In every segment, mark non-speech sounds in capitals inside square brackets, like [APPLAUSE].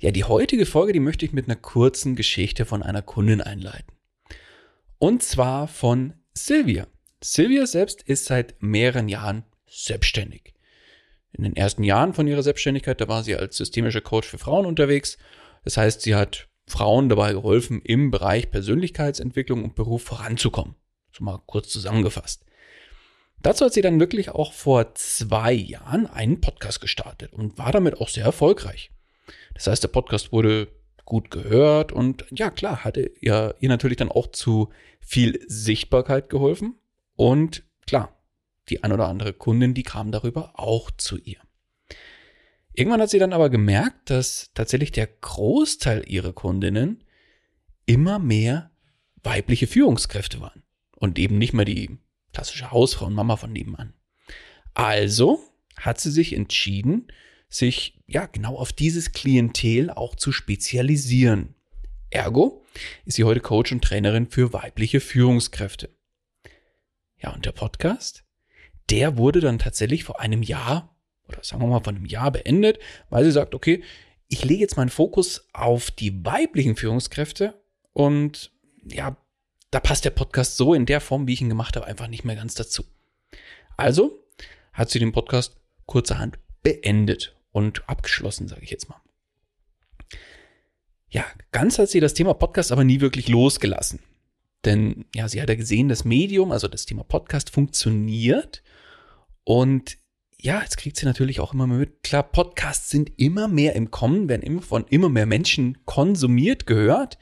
Ja, die heutige Folge, die möchte ich mit einer kurzen Geschichte von einer Kundin einleiten. Und zwar von Silvia. Silvia selbst ist seit mehreren Jahren selbstständig. In den ersten Jahren von ihrer Selbstständigkeit, da war sie als systemischer Coach für Frauen unterwegs. Das heißt, sie hat Frauen dabei geholfen, im Bereich Persönlichkeitsentwicklung und Beruf voranzukommen. So mal kurz zusammengefasst. Dazu hat sie dann wirklich auch vor zwei Jahren einen Podcast gestartet und war damit auch sehr erfolgreich. Das heißt, der Podcast wurde gut gehört und ja, klar, hatte ja ihr natürlich dann auch zu viel Sichtbarkeit geholfen und klar, die ein oder andere Kundin, die kam darüber auch zu ihr. Irgendwann hat sie dann aber gemerkt, dass tatsächlich der Großteil ihrer Kundinnen immer mehr weibliche Führungskräfte waren und eben nicht mehr die klassische Hausfrau und Mama von nebenan. Also hat sie sich entschieden, sich ja genau auf dieses Klientel auch zu spezialisieren. Ergo ist sie heute Coach und Trainerin für weibliche Führungskräfte. Ja, und der Podcast, der wurde dann tatsächlich vor einem Jahr oder sagen wir mal vor einem Jahr beendet, weil sie sagt, okay, ich lege jetzt meinen Fokus auf die weiblichen Führungskräfte und ja, da passt der Podcast so in der Form, wie ich ihn gemacht habe, einfach nicht mehr ganz dazu. Also hat sie den Podcast kurzerhand beendet und abgeschlossen, sage ich jetzt mal. Ja, ganz hat sie das Thema Podcast aber nie wirklich losgelassen. Denn ja, sie hat ja gesehen, das Medium, also das Thema Podcast funktioniert. Und ja, jetzt kriegt sie natürlich auch immer mehr mit. Klar, Podcasts sind immer mehr im Kommen, werden immer von immer mehr Menschen konsumiert, gehört.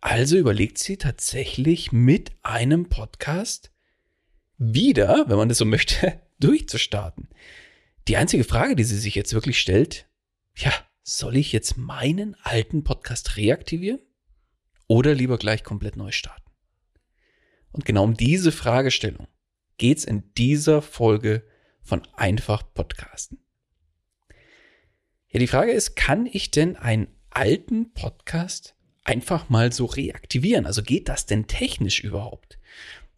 Also überlegt sie tatsächlich mit einem Podcast wieder, wenn man das so möchte, [LAUGHS] durchzustarten. Die einzige Frage, die sie sich jetzt wirklich stellt, ja, soll ich jetzt meinen alten Podcast reaktivieren oder lieber gleich komplett neu starten? Und genau um diese Fragestellung geht's in dieser Folge von Einfach Podcasten. Ja, die Frage ist, kann ich denn einen alten Podcast einfach mal so reaktivieren? Also geht das denn technisch überhaupt?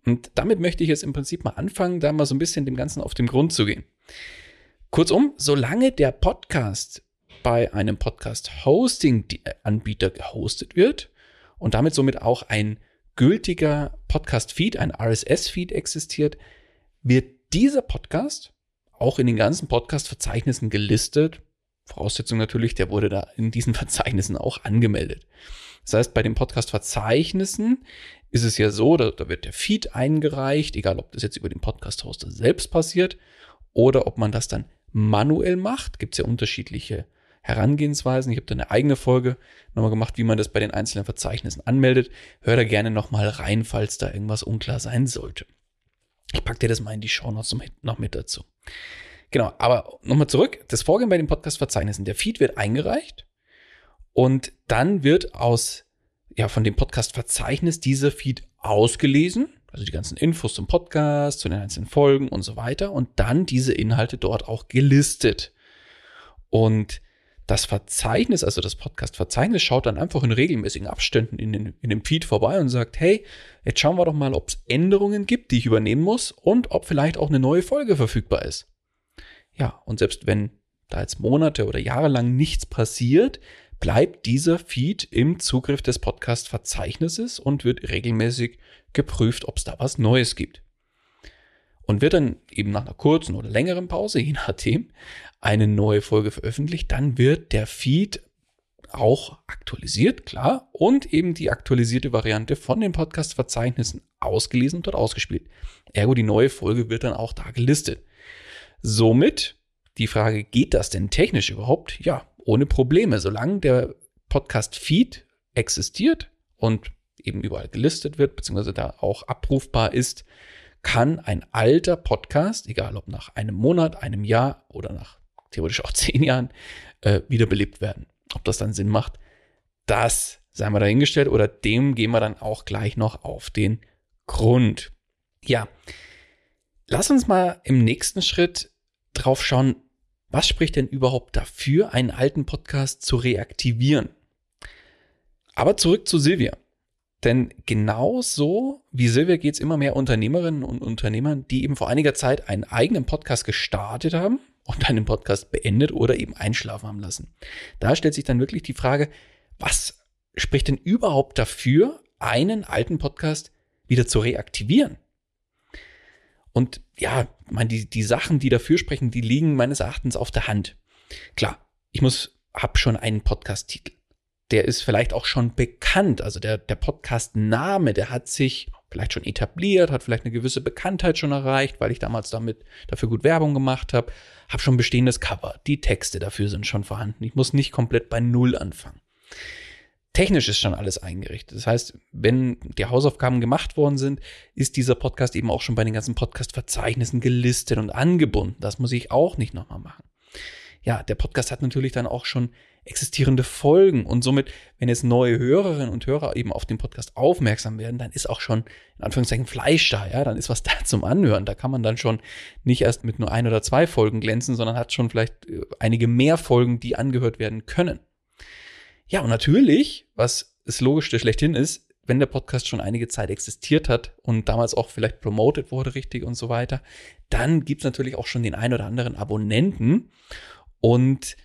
Und damit möchte ich jetzt im Prinzip mal anfangen, da mal so ein bisschen dem Ganzen auf den Grund zu gehen. Kurzum, solange der Podcast bei einem Podcast-Hosting-Anbieter gehostet wird und damit somit auch ein gültiger Podcast-Feed, ein RSS-Feed existiert, wird dieser Podcast auch in den ganzen Podcast-Verzeichnissen gelistet. Voraussetzung natürlich, der wurde da in diesen [LAUGHS] Verzeichnissen auch angemeldet. Das heißt, bei den Podcast-Verzeichnissen ist es ja so, da, da wird der Feed eingereicht, egal ob das jetzt über den Podcast-Hoster selbst passiert oder ob man das dann manuell macht. Gibt es ja unterschiedliche Herangehensweisen. Ich habe da eine eigene Folge nochmal gemacht, wie man das bei den einzelnen Verzeichnissen anmeldet. Hör da gerne nochmal rein, falls da irgendwas unklar sein sollte. Ich packe dir das mal in die Show Notes noch mit dazu. Genau, aber nochmal zurück. Das Vorgehen bei den Podcast-Verzeichnissen. Der Feed wird eingereicht und dann wird aus, ja, von dem Podcast-Verzeichnis dieser Feed ausgelesen. Also die ganzen Infos zum Podcast, zu den einzelnen Folgen und so weiter. Und dann diese Inhalte dort auch gelistet. Und das Verzeichnis, also das Podcast-Verzeichnis, schaut dann einfach in regelmäßigen Abständen in, den, in dem Feed vorbei und sagt, hey, jetzt schauen wir doch mal, ob es Änderungen gibt, die ich übernehmen muss und ob vielleicht auch eine neue Folge verfügbar ist. Ja, und selbst wenn da jetzt Monate oder Jahre lang nichts passiert, bleibt dieser Feed im Zugriff des Podcast-Verzeichnisses und wird regelmäßig geprüft, ob es da was Neues gibt. Und wird dann eben nach einer kurzen oder längeren Pause, [LAUGHS] je nachdem, eine neue Folge veröffentlicht, dann wird der Feed auch aktualisiert, klar, und eben die aktualisierte Variante von den Podcast-Verzeichnissen ausgelesen und dort ausgespielt. Ergo, die neue Folge wird dann auch da gelistet. Somit die Frage, geht das denn technisch überhaupt? Ja, ohne Probleme. Solange der Podcast-Feed existiert und eben überall gelistet wird, beziehungsweise da auch abrufbar ist, kann ein alter Podcast, egal ob nach einem Monat, einem Jahr oder nach theoretisch auch [LAUGHS] zehn Jahren, äh, wiederbelebt werden. Ob das dann Sinn macht, das sei mal dahingestellt oder dem gehen wir dann auch gleich noch auf den Grund. Ja, lass uns mal im nächsten Schritt drauf schauen, was spricht denn überhaupt dafür, einen alten Podcast zu reaktivieren? Aber zurück zu Silvia. Denn genauso wie Silvia geht es immer mehr Unternehmerinnen und Unternehmern, die eben vor einiger Zeit einen eigenen Podcast gestartet haben und einen Podcast beendet oder eben einschlafen haben lassen. Da stellt sich dann wirklich die Frage, was spricht denn überhaupt dafür, einen alten Podcast wieder zu reaktivieren? Und ja, man, die, die Sachen, die dafür sprechen, die liegen meines Erachtens auf der Hand. Klar, ich muss, hab schon einen Podcast-Titel. Der ist vielleicht auch schon bekannt. Also der, der Podcast-Name, der hat sich vielleicht schon etabliert, hat vielleicht eine gewisse Bekanntheit schon erreicht, weil ich damals damit dafür gut Werbung gemacht habe. Habe schon bestehendes Cover. Die Texte dafür sind schon vorhanden. Ich muss nicht komplett bei Null anfangen. Technisch ist schon alles eingerichtet. Das heißt, wenn die Hausaufgaben gemacht worden sind, ist dieser Podcast eben auch schon bei den ganzen Podcast-Verzeichnissen gelistet und angebunden. Das muss ich auch nicht nochmal machen. Ja, der Podcast hat natürlich dann auch schon existierende Folgen und somit, wenn jetzt neue Hörerinnen und Hörer eben auf den Podcast aufmerksam werden, dann ist auch schon in Anführungszeichen Fleisch da, ja, dann ist was [LAUGHS] da zum Anhören. Da kann man dann schon nicht erst mit nur ein oder zwei Folgen glänzen, sondern hat schon vielleicht äh, einige mehr Folgen, die angehört werden können. Ja, und natürlich, was das Logischste schlechthin ist, wenn der Podcast schon einige Zeit existiert hat und damals auch vielleicht promoted wurde richtig und so weiter, dann gibt's natürlich auch schon den ein oder anderen Abonnenten und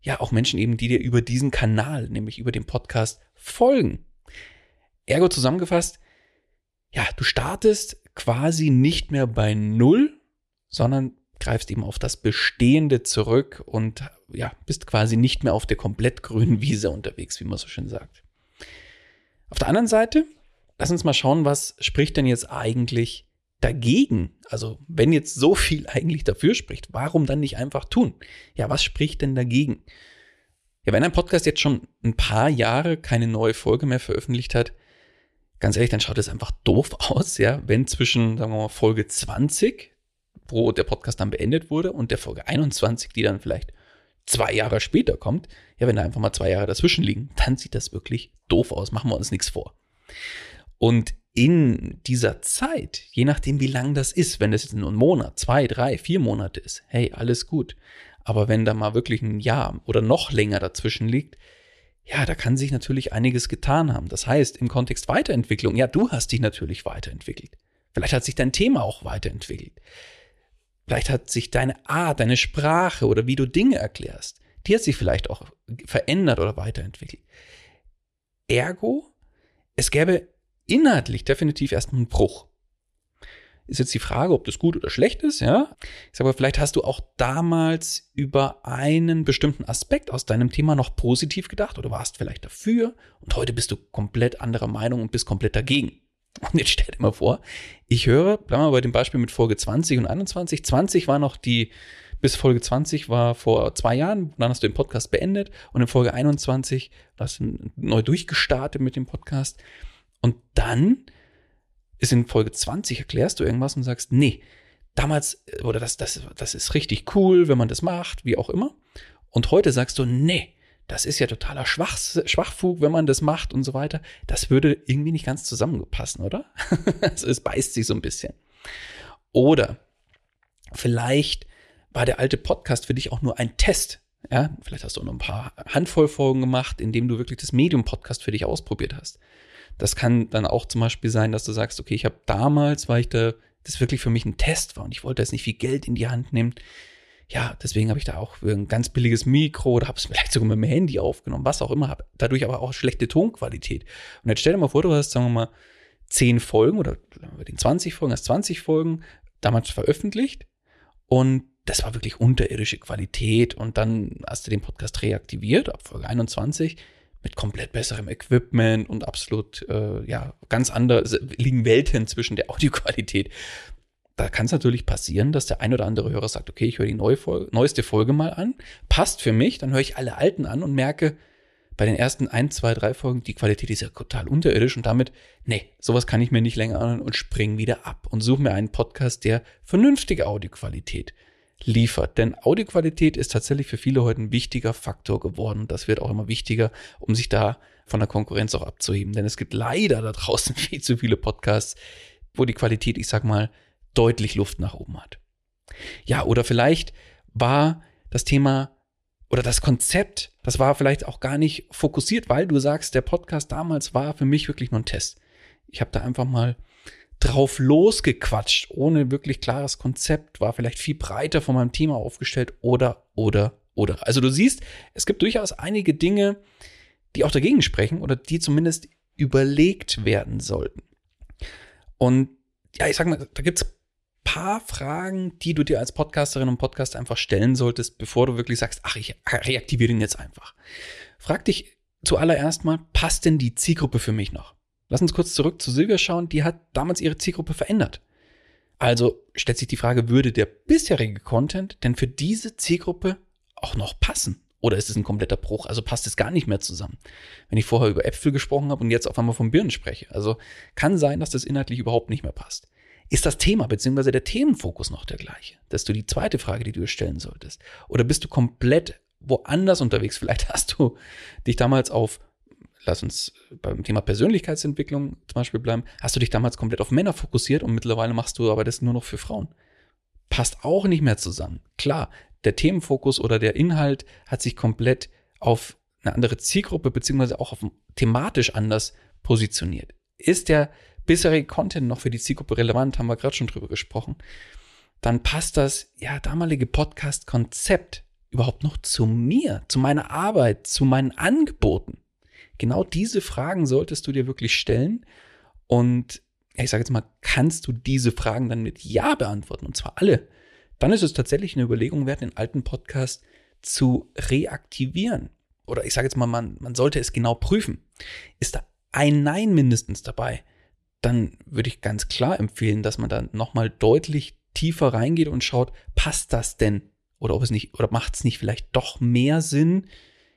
ja, auch Menschen eben, die dir über diesen Kanal, nämlich über den Podcast, folgen. Ergo zusammengefasst, ja, du startest quasi nicht mehr bei Null, sondern greifst eben auf das Bestehende zurück und ja, bist quasi nicht mehr auf der komplett grünen Wiese unterwegs, wie man so schön sagt. Auf der anderen Seite, lass uns mal schauen, was spricht denn jetzt eigentlich dagegen? Also, wenn jetzt so viel eigentlich dafür spricht, warum dann nicht einfach tun? Ja, was spricht denn dagegen? Ja, wenn ein Podcast jetzt schon ein paar Jahre keine neue Folge mehr veröffentlicht hat, ganz ehrlich, dann schaut es einfach doof [LAUGHS] aus, ja, wenn zwischen, sagen wir mal, Folge 20 wo der Podcast dann beendet wurde und der Folge 21, die dann vielleicht zwei Jahre später kommt, ja, wenn da einfach mal zwei Jahre dazwischen liegen, dann sieht das wirklich doof aus. Machen wir uns nichts vor. Und in dieser Zeit, je nachdem, wie lang das ist, wenn das jetzt nur ein Monat, zwei, drei, vier Monate ist, hey, alles gut. Aber wenn da mal wirklich ein Jahr oder noch länger dazwischen liegt, ja, da kann sich natürlich einiges getan haben. Das heißt, im Kontext Weiterentwicklung, ja, du hast dich natürlich weiterentwickelt. Vielleicht hat sich dein Thema auch weiterentwickelt. Vielleicht hat sich deine Art, deine Sprache oder wie du Dinge erklärst, die hat sich vielleicht auch verändert oder weiterentwickelt. Ergo, es gäbe inhaltlich definitiv erstmal einen Bruch. Ist jetzt die Frage, ob das gut oder schlecht ist, ja. Ich sage aber, vielleicht hast du auch damals über einen bestimmten Aspekt aus deinem Thema noch positiv gedacht oder warst vielleicht dafür und heute bist du komplett anderer Meinung und bist komplett dagegen. Und jetzt stell dir mal vor, ich höre, bleiben wir bei dem Beispiel mit Folge 20 und 21. 20 war noch die, bis Folge 20 war vor zwei Jahren, dann hast du den Podcast beendet und in Folge 21 hast du neu durchgestartet mit dem Podcast. Und dann ist in Folge 20 erklärst du irgendwas und sagst, nee, damals, oder das, das, das ist richtig cool, wenn man das macht, wie auch immer. Und heute sagst du, nee, das ist ja totaler Schwach, Schwachfug, wenn man das macht und so weiter. Das würde irgendwie nicht ganz zusammenpassen, oder? [LAUGHS] Also es beißt sich so ein bisschen. Oder vielleicht war der alte Podcast für dich auch nur ein Test. Ja, vielleicht hast du noch ein paar Handvoll Folgen gemacht, in dem du wirklich das Medium-Podcast für dich ausprobiert hast. Das kann dann auch zum Beispiel sein, dass du sagst, okay, ich habe damals, weil ich da das wirklich für mich ein Test war und ich wollte jetzt nicht viel Geld in die Hand nehmen, ja, deswegen habe ich da auch ein ganz billiges Mikro oder habe es vielleicht sogar mit dem Handy aufgenommen, was auch immer, habe dadurch aber auch schlechte Tonqualität. Und jetzt stell dir mal vor, du hast, sagen wir mal, 10 Folgen oder über den 20 Folgen, hast 20 Folgen damals veröffentlicht und das war wirklich unterirdische Qualität und dann hast du den Podcast reaktiviert ab Folge 21 mit komplett besserem Equipment und absolut, äh, ja, ganz anders, liegen Welten zwischen der Audioqualität da kann es natürlich passieren, dass der ein oder andere Hörer sagt, okay, ich höre die Folge, neueste Folge mal an, passt für mich, dann höre ich alle alten an und merke bei den ersten ein, zwei, drei Folgen, die Qualität ist ja total unterirdisch und damit, nee, sowas kann ich mir nicht länger an und spring wieder ab und suche mir einen Podcast, der vernünftige Audioqualität liefert. Denn Audioqualität ist tatsächlich für viele heute ein wichtiger Faktor geworden. Das wird auch immer wichtiger, um sich da von der Konkurrenz auch abzuheben. Denn es gibt leider da draußen [LAUGHS] viel zu viele Podcasts, wo die Qualität, ich sag mal, deutlich Luft nach oben hat. Ja, oder vielleicht war das Thema oder das Konzept, das war vielleicht auch gar nicht fokussiert, weil du sagst, der Podcast damals war für mich wirklich nur ein Test. Ich habe da einfach mal drauf losgequatscht, ohne wirklich klares Konzept, war vielleicht viel breiter von meinem Thema aufgestellt oder, oder, oder. Also du siehst, es gibt durchaus einige Dinge, die auch dagegen sprechen oder die zumindest überlegt werden sollten. Und ja, ich sag mal, da gibt's paar Fragen, die du dir als Podcasterin und Podcaster einfach stellen solltest, bevor du wirklich sagst, ach, ich reaktiviere ihn jetzt einfach. Frag dich zuallererst mal, passt denn die Zielgruppe für mich noch? Lass uns kurz zurück zu Silvia schauen, die hat damals ihre Zielgruppe verändert. Also stellt sich die Frage, würde der bisherige Content denn für diese Zielgruppe auch noch passen? Oder ist es ein kompletter Bruch? Also passt es gar nicht mehr zusammen. Wenn ich vorher über Äpfel gesprochen habe und jetzt auf einmal von Birnen spreche. Also kann sein, dass das inhaltlich überhaupt nicht mehr passt. Ist das Thema bzw. der Themenfokus noch der gleiche? Das ist du die zweite Frage, die du dir stellen solltest. Oder bist du komplett woanders unterwegs? Vielleicht hast du dich damals auf, lass uns beim Thema Persönlichkeitsentwicklung zum Beispiel bleiben, hast du dich damals komplett auf Männer fokussiert und mittlerweile machst du aber das nur noch für Frauen. Passt auch nicht mehr zusammen. Klar, der Themenfokus oder der Inhalt hat sich komplett auf eine andere Zielgruppe beziehungsweise auch auf thematisch anders positioniert. Ist der bisherige Content noch für die Zielgruppe relevant, haben wir gerade schon drüber gesprochen, dann passt das ja damalige Podcast-Konzept überhaupt noch zu mir, zu meiner Arbeit, zu meinen Angeboten? Genau diese Fragen solltest du dir wirklich stellen und ja, ich sage jetzt mal, kannst du diese Fragen dann mit Ja beantworten und zwar alle? Dann ist es tatsächlich eine Überlegung wert, den alten Podcast zu reaktivieren. Oder ich sage jetzt mal, man, man sollte es genau prüfen. Ist da ein Nein mindestens dabei? Dann würde ich ganz klar empfehlen, dass man dann nochmal deutlich tiefer reingeht und schaut, passt das denn? Oder ob es nicht, oder macht es nicht vielleicht doch mehr Sinn,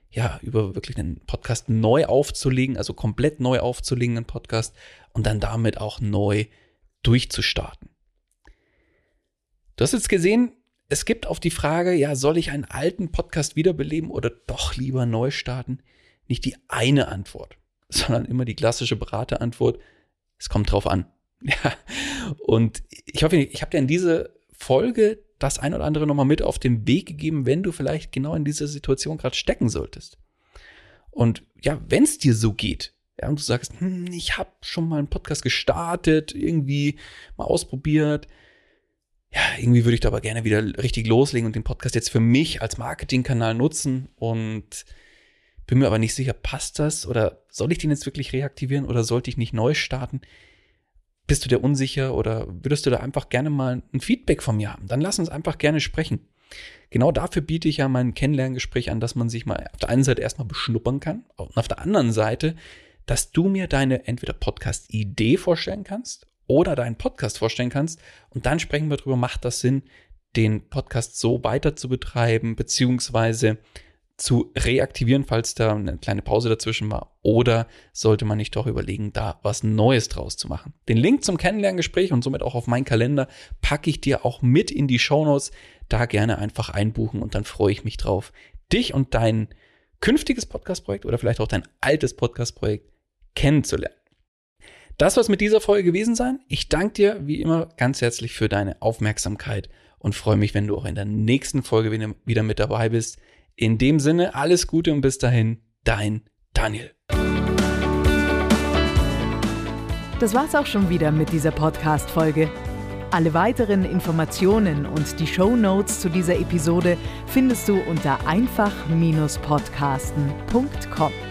ja, über wirklich einen Podcast neu aufzulegen, also komplett neu aufzulegen, einen Podcast und dann damit auch neu durchzustarten. Du hast jetzt gesehen, es gibt auf die Frage, ja, soll ich einen alten Podcast wiederbeleben oder doch lieber neu starten? Nicht die eine Antwort, sondern immer die klassische Beraterantwort, es kommt drauf an. [LAUGHS] Ja. Und ich hoffe, ich habe dir in diese Folge das ein oder andere nochmal mit auf den Weg gegeben, wenn du vielleicht genau in dieser Situation gerade stecken solltest. Und ja, wenn es dir so geht, ja, und du sagst, hm, ich habe schon mal einen Podcast gestartet, irgendwie mal ausprobiert, ja, irgendwie würde ich da aber gerne wieder richtig loslegen und den Podcast jetzt für mich als Marketingkanal nutzen und bin mir aber nicht sicher, passt das oder soll ich den jetzt wirklich reaktivieren oder sollte ich nicht neu starten? Bist du dir unsicher oder würdest du da einfach gerne mal ein Feedback von mir haben? Dann lass uns einfach gerne sprechen. Genau dafür biete ich ja mein Kennenlerngespräch an, dass man sich mal auf der einen Seite erstmal beschnuppern kann und auf der anderen Seite, dass du mir deine entweder Podcast-Idee vorstellen kannst oder deinen Podcast vorstellen kannst und dann sprechen wir darüber, macht das Sinn, den Podcast so weiter zu betreiben, beziehungsweise zu reaktivieren, falls da eine kleine Pause dazwischen war? Oder sollte man nicht doch überlegen, da was Neues draus zu machen? Den Link zum Kennenlerngespräch und somit auch auf meinen Kalender packe ich dir auch mit in die Shownotes. Da gerne einfach einbuchen und dann freue ich mich drauf, dich und dein künftiges Podcast-Projekt oder vielleicht auch dein altes Podcast-Projekt kennenzulernen. Das soll es mit dieser Folge gewesen sein. Ich danke dir wie immer ganz herzlich für deine Aufmerksamkeit und freue mich, wenn du auch in der nächsten Folge wieder mit dabei bist. In dem Sinne, alles Gute und bis dahin, dein Daniel. Das war's auch schon wieder mit dieser Podcast-Folge. Alle weiteren Informationen und die Show Notes zu dieser Episode findest du unter einfach-podcasten.com.